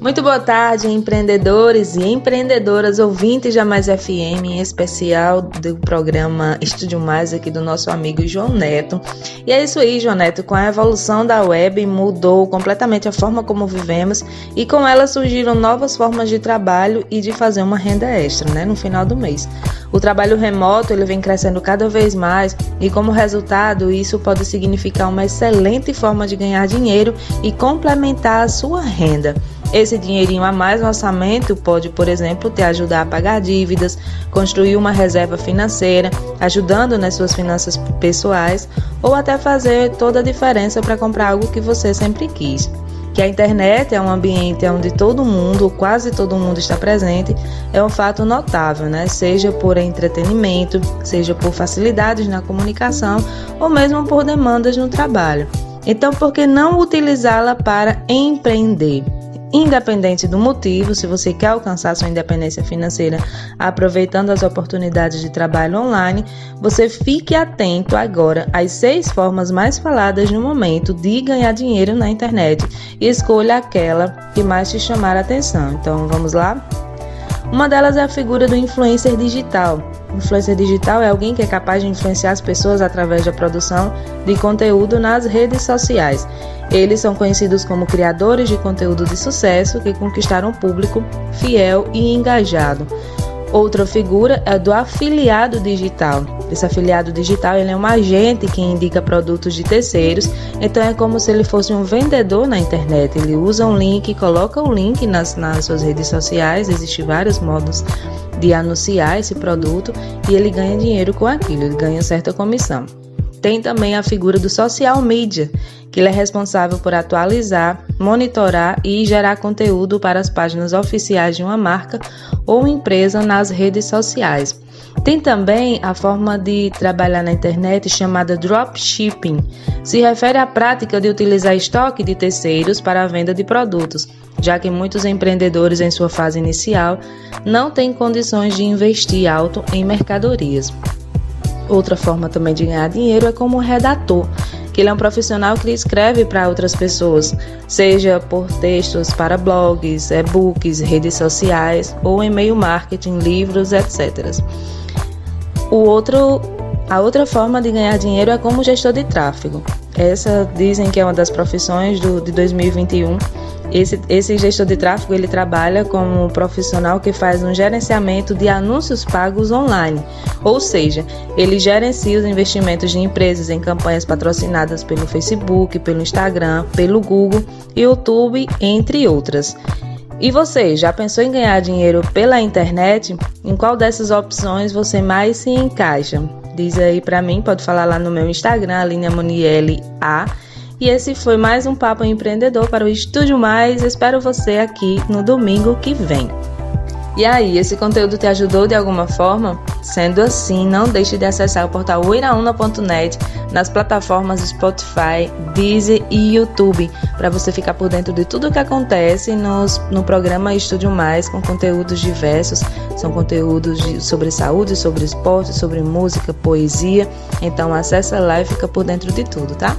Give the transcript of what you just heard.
Muito boa tarde, empreendedores e empreendedoras ouvintes da Mais FM, em especial do programa Estúdio Mais aqui do nosso amigo João Neto. E é isso aí, João Neto, com a evolução da web mudou completamente a forma como vivemos e com ela surgiram novas formas de trabalho e de fazer uma renda extra, né, no final do mês. O trabalho remoto ele vem crescendo cada vez mais e como resultado isso pode significar uma excelente forma de ganhar dinheiro e complementar a sua renda. Esse dinheirinho a mais no orçamento pode, por exemplo, te ajudar a pagar dívidas, construir uma reserva financeira, ajudando nas suas finanças pessoais, ou até fazer toda a diferença para comprar algo que você sempre quis. Que a internet é um ambiente onde todo mundo, quase todo mundo está presente, é um fato notável, né? Seja por entretenimento, seja por facilidades na comunicação ou mesmo por demandas no trabalho. Então, por que não utilizá-la para empreender? Independente do motivo, se você quer alcançar sua independência financeira aproveitando as oportunidades de trabalho online, você fique atento agora às seis formas mais faladas no momento de ganhar dinheiro na internet e escolha aquela que mais te chamar a atenção. Então vamos lá? Uma delas é a figura do influencer digital. Influencer digital é alguém que é capaz de influenciar as pessoas através da produção de conteúdo nas redes sociais. Eles são conhecidos como criadores de conteúdo de sucesso que conquistaram um público fiel e engajado. Outra figura é do afiliado digital. Esse afiliado digital ele é um agente que indica produtos de terceiros, então é como se ele fosse um vendedor na internet. Ele usa um link, coloca o link nas, nas suas redes sociais, existem vários modos de anunciar esse produto e ele ganha dinheiro com aquilo, ele ganha certa comissão. Tem também a figura do social media, que é responsável por atualizar, monitorar e gerar conteúdo para as páginas oficiais de uma marca ou empresa nas redes sociais. Tem também a forma de trabalhar na internet chamada dropshipping. Se refere à prática de utilizar estoque de terceiros para a venda de produtos, já que muitos empreendedores em sua fase inicial não têm condições de investir alto em mercadorias. Outra forma também de ganhar dinheiro é como redator, que ele é um profissional que escreve para outras pessoas, seja por textos para blogs, e-books, redes sociais ou e-mail marketing, livros, etc. O outro, a outra forma de ganhar dinheiro é como gestor de tráfego. Essa dizem que é uma das profissões do, de 2021 esse, esse gestor de tráfego ele trabalha como um profissional que faz um gerenciamento de anúncios pagos online, ou seja, ele gerencia os investimentos de empresas em campanhas patrocinadas pelo Facebook, pelo Instagram, pelo Google, YouTube, entre outras. E você, já pensou em ganhar dinheiro pela internet? Em qual dessas opções você mais se encaixa? Diz aí para mim, pode falar lá no meu Instagram, Aline Monielle A e esse foi mais um Papo Empreendedor para o Estúdio Mais. Espero você aqui no domingo que vem. E aí, esse conteúdo te ajudou de alguma forma? Sendo assim, não deixe de acessar o portal uiraúna.net nas plataformas Spotify, Deezer e YouTube para você ficar por dentro de tudo o que acontece nos, no programa Estúdio Mais com conteúdos diversos. São conteúdos de, sobre saúde, sobre esporte, sobre música, poesia. Então acessa lá e fica por dentro de tudo, tá?